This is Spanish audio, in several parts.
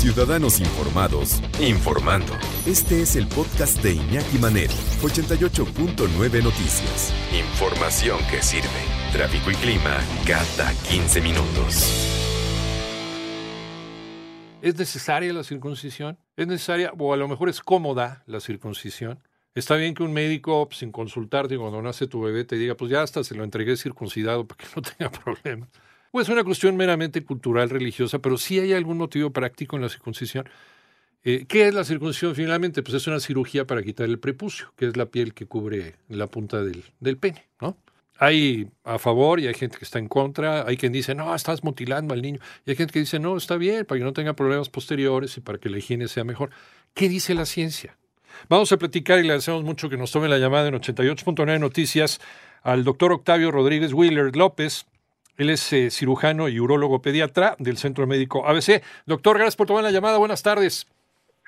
Ciudadanos Informados, informando. Este es el podcast de Iñaki Manero, 88.9 Noticias. Información que sirve. Tráfico y clima cada 15 minutos. ¿Es necesaria la circuncisión? ¿Es necesaria o a lo mejor es cómoda la circuncisión? Está bien que un médico, sin consultarte cuando nace tu bebé, te diga, pues ya hasta se lo entregué circuncidado para que no tenga problemas. O es una cuestión meramente cultural, religiosa, pero sí hay algún motivo práctico en la circuncisión. Eh, ¿Qué es la circuncisión finalmente? Pues es una cirugía para quitar el prepucio, que es la piel que cubre la punta del, del pene, ¿no? Hay a favor y hay gente que está en contra. Hay quien dice, no, estás mutilando al niño. Y hay gente que dice, no, está bien, para que no tenga problemas posteriores y para que la higiene sea mejor. ¿Qué dice la ciencia? Vamos a platicar y le agradecemos mucho que nos tome la llamada en 88.9 Noticias al doctor Octavio Rodríguez Wheeler López. Él es eh, cirujano y urólogo pediatra del Centro Médico ABC. Doctor, gracias por tomar la llamada. Buenas tardes.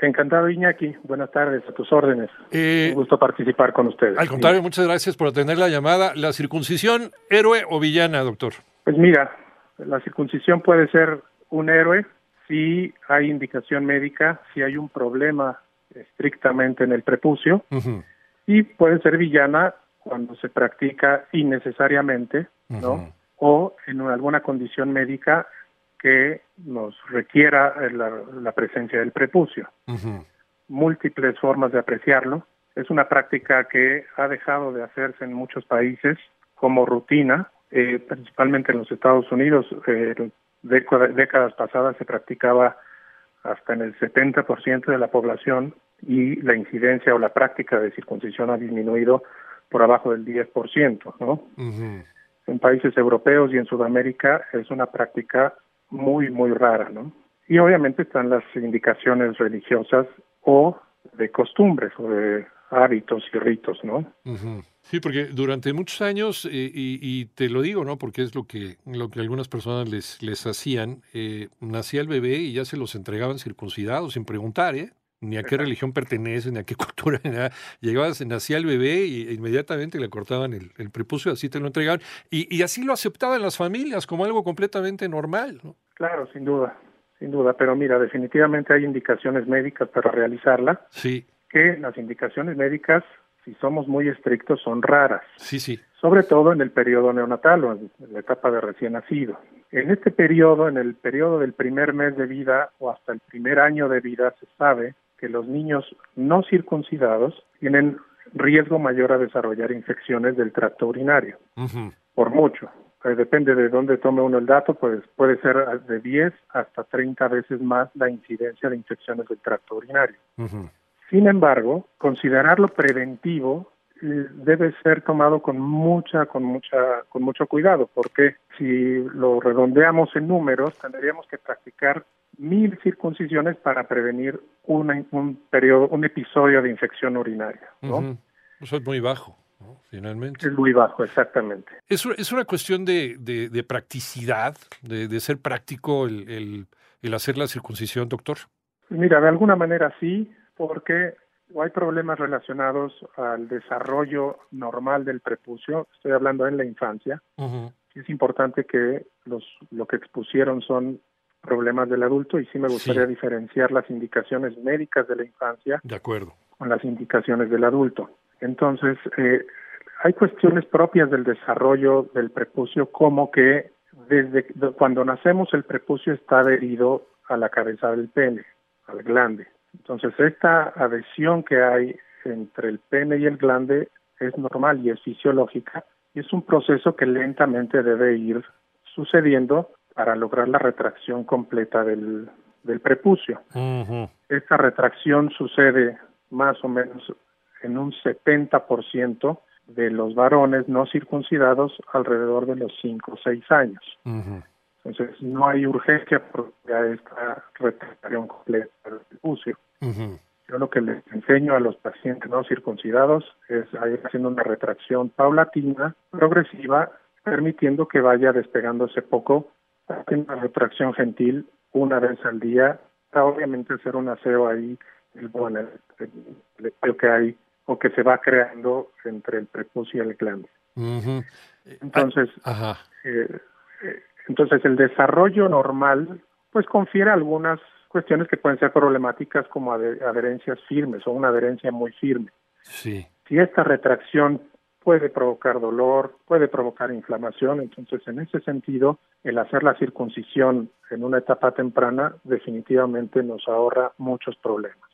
Encantado, Iñaki. Buenas tardes, a tus órdenes. Eh, Un gusto participar con ustedes. Al contrario, muchas gracias por atender la llamada. ¿La circuncisión, héroe o villana, doctor? Pues mira, la circuncisión puede ser un héroe si hay indicación médica, si hay un problema estrictamente en el prepucio, y puede ser villana cuando se practica innecesariamente, ¿no? O en alguna condición médica que nos requiera eh, la, la presencia del prepucio. Múltiples formas de apreciarlo. Es una práctica que ha dejado de hacerse en muchos países como rutina, eh, principalmente en los Estados Unidos. Eh, década- décadas pasadas se practicaba hasta en el 70% de la población y la incidencia o la práctica de circuncisión ha disminuido por abajo del 10%, ¿no? En países europeos y en Sudamérica es una práctica muy, muy rara, ¿no? Y obviamente están las indicaciones religiosas o de costumbres o de hábitos y ritos, ¿no? Ujú. Sí, porque durante muchos años, eh, y, y te lo digo, ¿no? Porque es lo que, lo que algunas personas les, les hacían, eh, nacía el bebé y ya se los entregaban circuncidados sin preguntar, ¿eh? Ni a qué Exacto. religión pertenece, ni a qué cultura, ni nada. Llegabas, nacía el bebé y e inmediatamente le cortaban el, el prepucio, así te lo entregaban. Y, y así lo aceptaban las familias como algo completamente normal, ¿no? Claro, sin duda, sin duda, pero mira, definitivamente hay indicaciones médicas para realizarla, Sí, que las indicaciones médicas, si somos muy estrictos, son raras. sí, sí. sobre todo en el periodo neonatal o en la etapa de recién nacido. En este periodo, en el periodo del primer mes de vida o hasta el primer año de vida, se sabe que los niños no circuncidados tienen riesgo mayor a desarrollar infecciones del tracto urinario, por mucho. Eh, depende de dónde tome uno el dato, pues puede ser de 10 hasta 30 veces más la incidencia de infecciones del tracto urinario. Sin embargo, considerarlo preventivo debe ser tomado con mucha, con mucha, con mucho cuidado, porque si lo redondeamos en números, tendríamos que practicar mil circuncisiones para prevenir una, un periodo, un episodio de infección urinaria, ¿no? Eso es muy bajo, ¿no? finalmente. Es muy bajo, exactamente. Es, es una cuestión de, de- de practicidad, de, de ser práctico el, el- el hacer la circuncisión, doctor. Mira, de alguna manera sí, porque hay problemas relacionados al desarrollo normal del prepucio. Estoy hablando en la infancia. es importante que los lo que expusieron son problemas del adulto y sí me gustaría Sí. diferenciar las indicaciones médicas de la infancia De acuerdo. con las indicaciones del adulto. Entonces, eh, hay cuestiones propias del desarrollo del prepucio como que desde de- cuando nacemos el prepucio está adherido a la cabeza del pene, al glande. Entonces, esta adhesión que hay entre el pene y el glande es normal y es fisiológica y es un proceso que lentamente debe ir sucediendo para lograr la retracción completa del, del prepucio. Esta retracción sucede más o menos en un 70% de los varones no circuncidados alrededor de los 5 o 6 años. Entonces, no hay urgencia porque a esta retracción completa prepucio. Yo lo que les enseño a los pacientes no circuncidados es a ir haciendo una retracción paulatina, progresiva, permitiendo que vaya despegándose poco, haciendo una retracción gentil una vez al día, para obviamente hacer un aseo ahí, el, bueno, el, el que hay o que se va creando entre el prepucio y el glande. Entonces, Ajá. eh, eh, entonces el desarrollo normal pues confiere algunas cuestiones que pueden ser problemáticas como adherencias firmes o una adherencia muy firme. Sí. Si esta retracción puede provocar dolor, puede provocar inflamación, entonces en ese sentido el hacer la circuncisión en una etapa temprana definitivamente nos ahorra muchos problemas.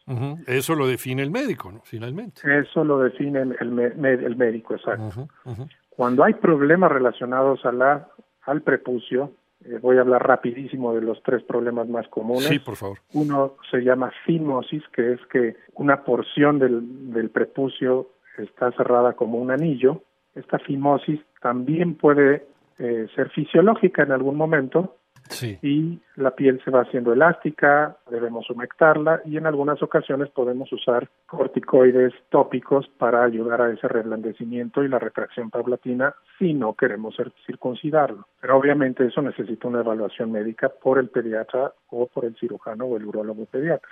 Eso lo define el médico, ¿no? Finalmente. Eso lo define el, el médico, exacto. Cuando hay problemas relacionados a la, al prepucio, eh, voy a hablar rapidísimo de los tres problemas más comunes. Sí, por favor. Uno se llama fimosis, que es que una porción del, del prepucio está cerrada como un anillo. Esta fimosis también puede eh, ser fisiológica en algún momento y la piel se va haciendo elástica, debemos humectarla y en algunas ocasiones podemos usar corticoides tópicos para ayudar a ese reblandecimiento y la retracción paulatina si no queremos circuncidarlo. Pero obviamente eso necesita una evaluación médica por el pediatra o por el cirujano o el urólogo pediatra.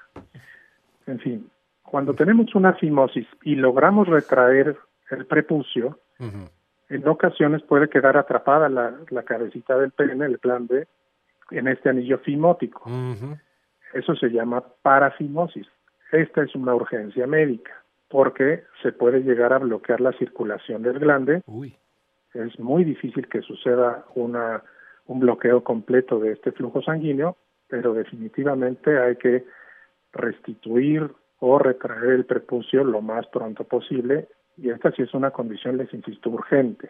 En fin, cuando tenemos una fimosis y logramos retraer el prepucio, en ocasiones puede quedar atrapada la, la cabecita del pene, el plan B, en este anillo fimótico. Eso se llama parafimosis. Esta es una urgencia médica porque se puede llegar a bloquear la circulación del glande. Es muy difícil que suceda una, un bloqueo completo de este flujo sanguíneo, pero definitivamente hay que restituir o retraer el prepucio lo más pronto posible y esta sí es una condición, les insisto, urgente.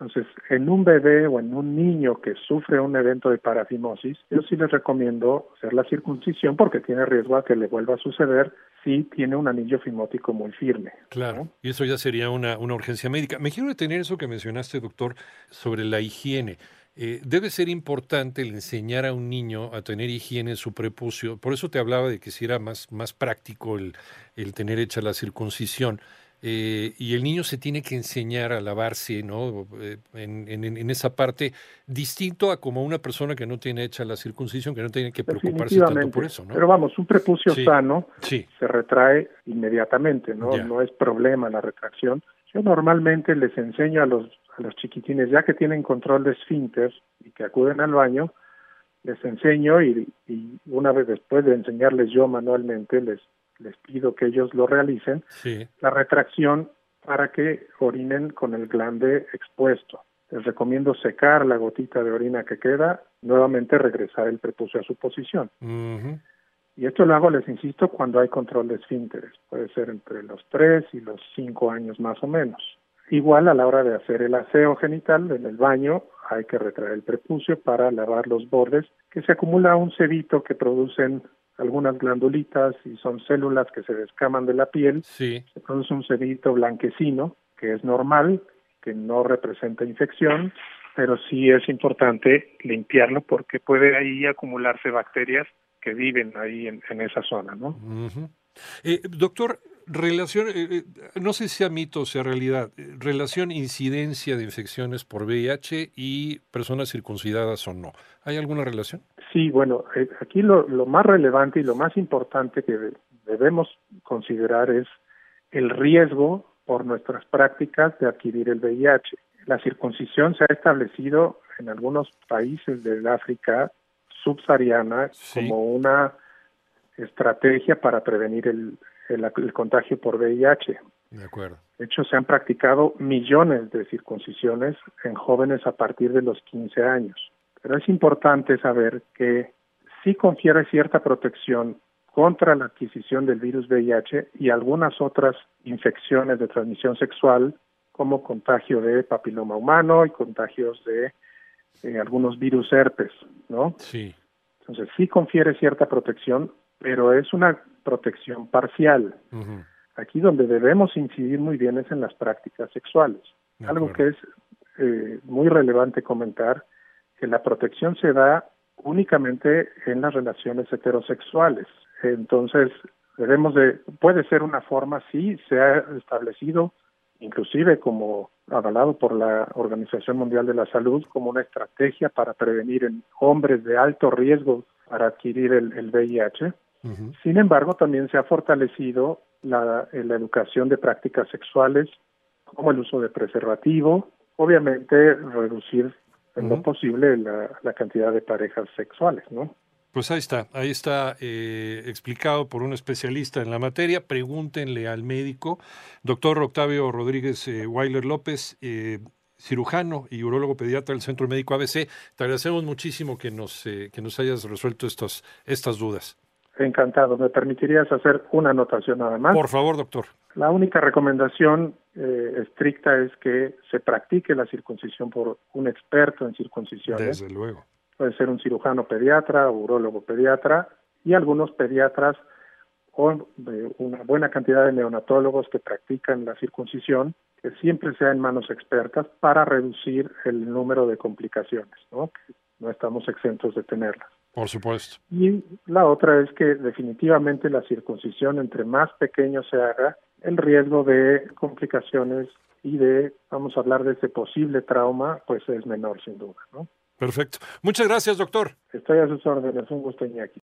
Entonces, en un bebé o en un niño que sufre un evento de parafimosis, yo sí les recomiendo hacer la circuncisión porque tiene riesgo a que le vuelva a suceder si tiene un anillo fimótico muy firme. Claro, y eso ya sería una, una urgencia médica. Me quiero detener eso que mencionaste, doctor, sobre la higiene. Eh, debe ser importante el enseñar a un niño a tener higiene en su prepucio. Por eso te hablaba de que si era más, más práctico el, el tener hecha la circuncisión. Eh, y el niño se tiene que enseñar a lavarse, ¿no? Eh, en, en, esa parte, distinto a como una persona que no tiene hecha la circuncisión, que no tiene que preocuparse tanto por eso, ¿no? Pero vamos, un prepucio sano se retrae inmediatamente, ¿no? No es problema la retracción. Yo normalmente les enseño a los, a los chiquitines, ya que tienen control de esfínter y que acuden al baño, les enseño y, y una vez después de enseñarles yo manualmente, les les pido que ellos lo realicen, la retracción para que orinen con el glande expuesto. Les recomiendo secar la gotita de orina que queda, nuevamente regresar el prepucio a su posición. Y esto lo hago, les insisto, cuando hay control de esfínteres. Puede ser entre los 3 y los 5 años más o menos. Igual a la hora de hacer el aseo genital en el baño, hay que retraer el prepucio para lavar los bordes, que se acumula un cebito que producen algunas glandulitas y son células que se descaman de la piel. Se produce un sedito blanquecino, que es normal, que no representa infección, pero sí es importante limpiarlo porque puede ahí acumularse bacterias que viven ahí en, esa zona, ¿no? Eh, doctor, relación, eh, eh, no sé si sea mito o sea realidad, relación incidencia de infecciones por VIH y personas circuncidadas o no. ¿Hay alguna relación? Sí, bueno, aquí lo, lo, más relevante y lo más importante que debemos considerar es el riesgo por nuestras prácticas de adquirir el VIH. La circuncisión se ha establecido en algunos países del África subsahariana como una estrategia para prevenir el, el, contagio por VIH. De acuerdo. De hecho, se han practicado millones de circuncisiones en jóvenes a partir de los 15 años. Pero es importante saber que sí confiere cierta protección contra la adquisición del virus VIH y algunas otras infecciones de transmisión sexual, como contagio de papiloma humano y contagios de eh, algunos virus herpes, ¿no? Sí. Entonces sí confiere cierta protección, pero es una protección parcial. Aquí donde debemos incidir muy bien es en las prácticas sexuales. Algo que es eh, muy relevante comentar, que la protección se da únicamente en las relaciones heterosexuales. Entonces, debemos de, puede ser una forma, sí, se ha establecido, inclusive como avalado por la Organización Mundial de la Salud, como una estrategia para prevenir en hombres de alto riesgo para adquirir el, el VIH. Sin embargo, también se ha fortalecido la, la educación de prácticas sexuales, como el uso de preservativo, obviamente reducir en lo posible la, la, cantidad de parejas sexuales, ¿no? Pues ahí está, ahí está eh, explicado por un especialista en la materia. Pregúntenle al médico, doctor Octavio Rodríguez eh, Weiler López, eh, cirujano y urólogo pediatra del Centro Médico ABC. Te agradecemos muchísimo que nos, eh, que nos hayas resuelto estos, estas dudas. Encantado. ¿Me permitirías hacer una anotación nada más? Por favor, doctor. La única recomendación eh, estricta es que se practique la circuncisión por un experto en circuncisión. Desde luego. Puede ser un cirujano pediatra, urólogo pediatra y algunos pediatras o eh, una buena cantidad de neonatólogos que practican la circuncisión, que siempre sea en manos expertas para reducir el número de complicaciones, ¿no? no estamos exentos de tenerlas. Por supuesto. Y la otra es que definitivamente la circuncisión, entre más pequeño se haga, el riesgo de complicaciones y de, vamos a hablar de ese posible trauma, pues es menor sin duda, ¿no? Perfecto. Muchas gracias, doctor. Estoy a sus órdenes. Un gusto, Iñaki.